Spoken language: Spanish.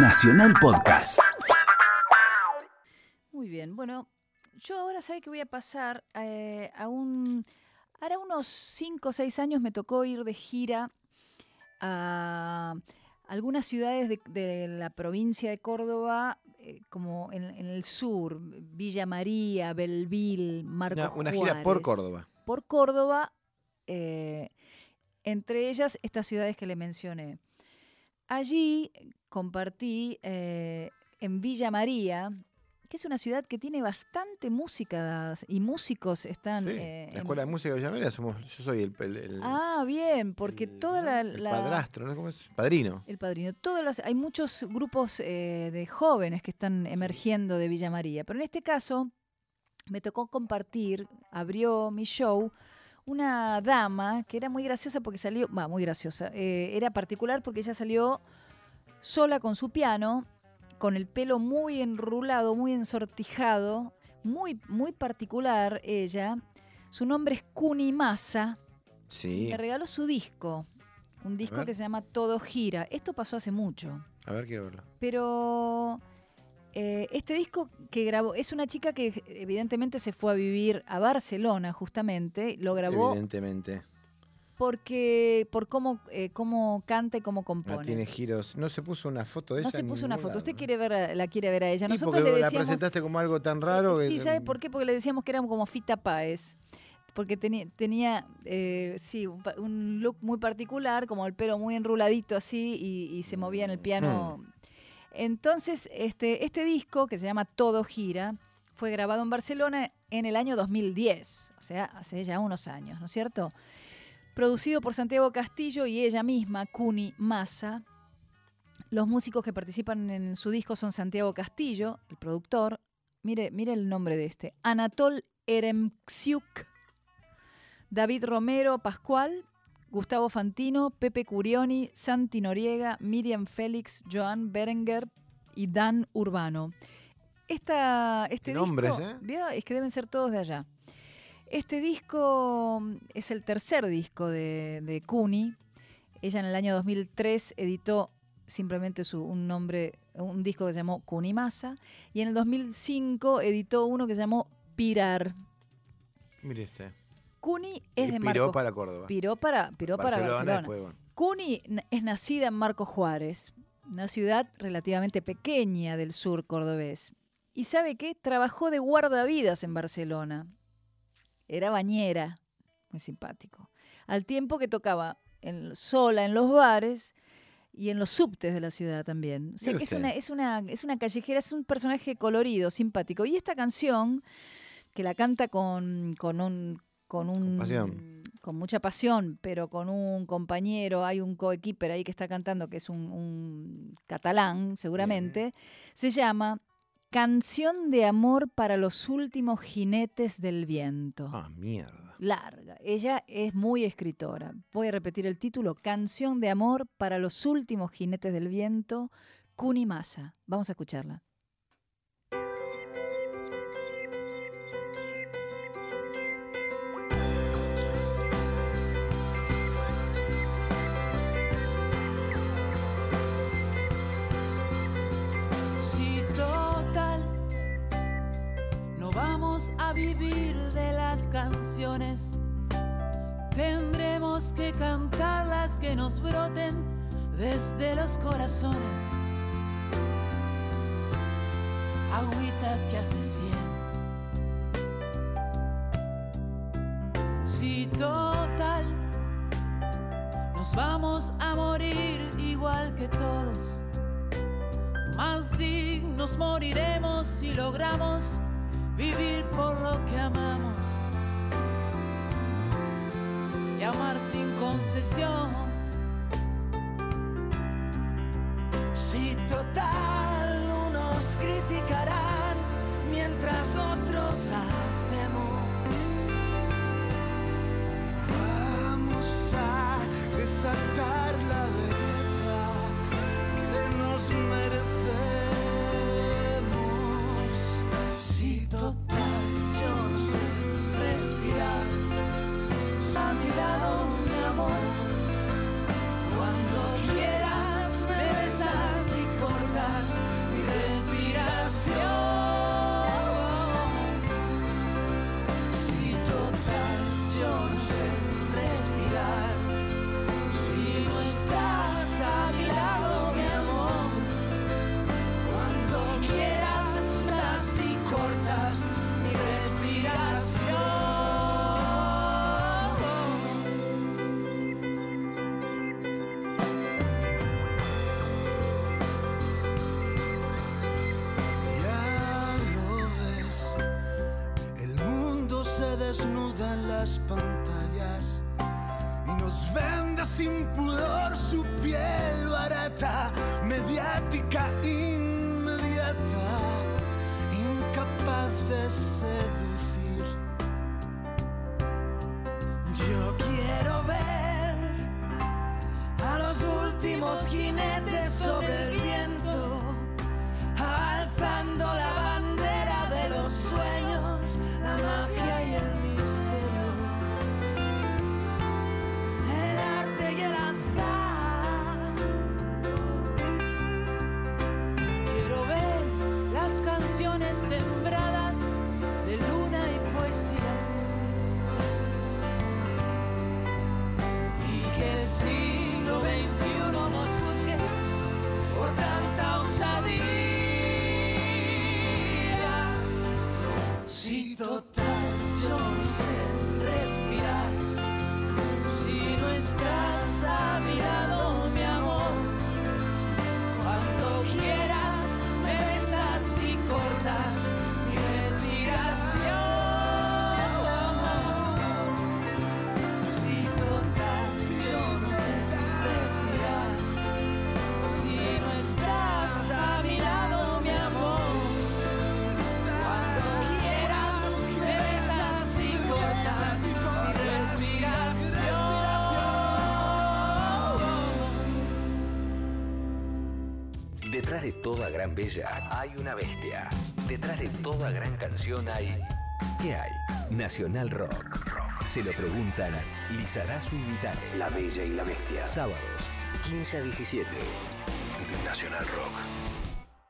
Nacional Podcast. Muy bien, bueno, yo ahora sé que voy a pasar eh, a un... Ahora unos 5 o 6 años me tocó ir de gira a algunas ciudades de, de la provincia de Córdoba, eh, como en, en el sur, Villa María, Belville, Marcos Una, gira por. Córdoba. Por Córdoba, eh, entre ellas estas ciudades que le mencioné. Allí compartí eh, en Villa María, que es una ciudad que tiene bastante música y músicos están... Sí, eh, la en- Escuela de Música de Villa María somos, yo soy el, el- el- Ah, bien, porque el- toda la... el la- padrastro, ¿no? ¿Cómo es? Padrino. El padrino. Todas las, hay muchos grupos eh, de jóvenes que están emergiendo de Villa María, pero en este caso me tocó compartir, abrió mi show, una dama que era muy graciosa porque salió, va, muy graciosa, eh, era particular porque ella salió sola con su piano, con el pelo muy enrulado, muy ensortijado, muy, muy particular ella. Su nombre es Kuni Masa. Sí. Me regaló su disco, un disco que se llama Todo Gira. Esto pasó hace mucho, A ver, quiero verlo. pero eh, este disco que grabó es una chica que evidentemente se fue a vivir a Barcelona justamente, lo grabó Evidentemente. porque por cómo, eh, cómo canta y cómo No compone. tiene giros. No se puso una foto de No ella. se puso una foto. Usted quiere ver a- la quiere ver a ella. Nosotros le la decíamos presentaste como algo tan raro. Sí, que- ¿sabe por qué? Porque le decíamos que era como Fita Páez. Porque tenía, tenía eh, sí, un, look muy particular, como el pelo muy enruladito así y, y se movía en el piano. Entonces, este, este disco, que se llama Todo Gira, fue grabado en Barcelona en el año 2010, o sea, hace ya unos años, ¿no es cierto? Producido por Santiago Castillo y ella misma, Cuni Massa. Los músicos que participan en su disco son Santiago Castillo, el productor. Mire, mire el nombre de este. Anatol Eremksiuk, David Romero Pascual, Gustavo Fantino, Pepe Curioni, Santi Noriega, Miriam Félix, Joan Berenguer y Dan Urbano. Esta, este nombres, disco, ¿eh? es que deben ser todos de allá. Este disco mm, es el tercer disco de, de Cuni. Ella en el año 2003 editó simplemente su, un nombre, un disco que se llamó Cuni Masa. Y en el 2005 editó uno que se llamó Pirar. Mire este. Cuni es Y de piró Marcos. para Córdoba. Piró para, piró para Barcelona. después, bueno. Cuni es nacida en Marcos Juárez, una ciudad relativamente pequeña del sur cordobés. ¿Y sabe qué? Trabajó de guardavidas en Barcelona. Era bañera, muy simpático. Al tiempo que tocaba en- sola en los bares y en los subtes de la ciudad también. O sea que es una, es, una, es una callejera, es un personaje colorido, simpático. Y esta canción, que la canta con, con un... Con, un, con mucha pasión, pero con un compañero, hay un coequiper ahí que está cantando, que es un, un catalán, seguramente, se llama Canción de amor para los últimos jinetes del viento. Ah, mierda. Larga. Ella es muy escritora. Voy a repetir el título. Canción de amor para los últimos jinetes del viento. Cuni Masa. Vamos a escucharla. Vamos a vivir de las canciones. Tendremos que cantar las que nos broten desde los corazones. Agüita que haces bien. Si total, nos vamos a morir igual que todos. Más dignos moriremos si logramos vivir por lo que amamos y amar sin concesión. Si total unos criticarán mientras otros hacemos. Desnuda en las pantallas y nos vende sin pudor su piel barata, mediática, inmediata, incapaz de seducir. Yo quiero ver a los últimos jinetes sobre viento, Si total yo Detrás de toda gran bella hay una bestia. Detrás de toda gran canción hay... ¿Qué hay? Nacional Rock. Se lo preguntan Lizarazu y Vitale. La Bella y la Bestia. Sábados, 15 a 17. Nacional Rock.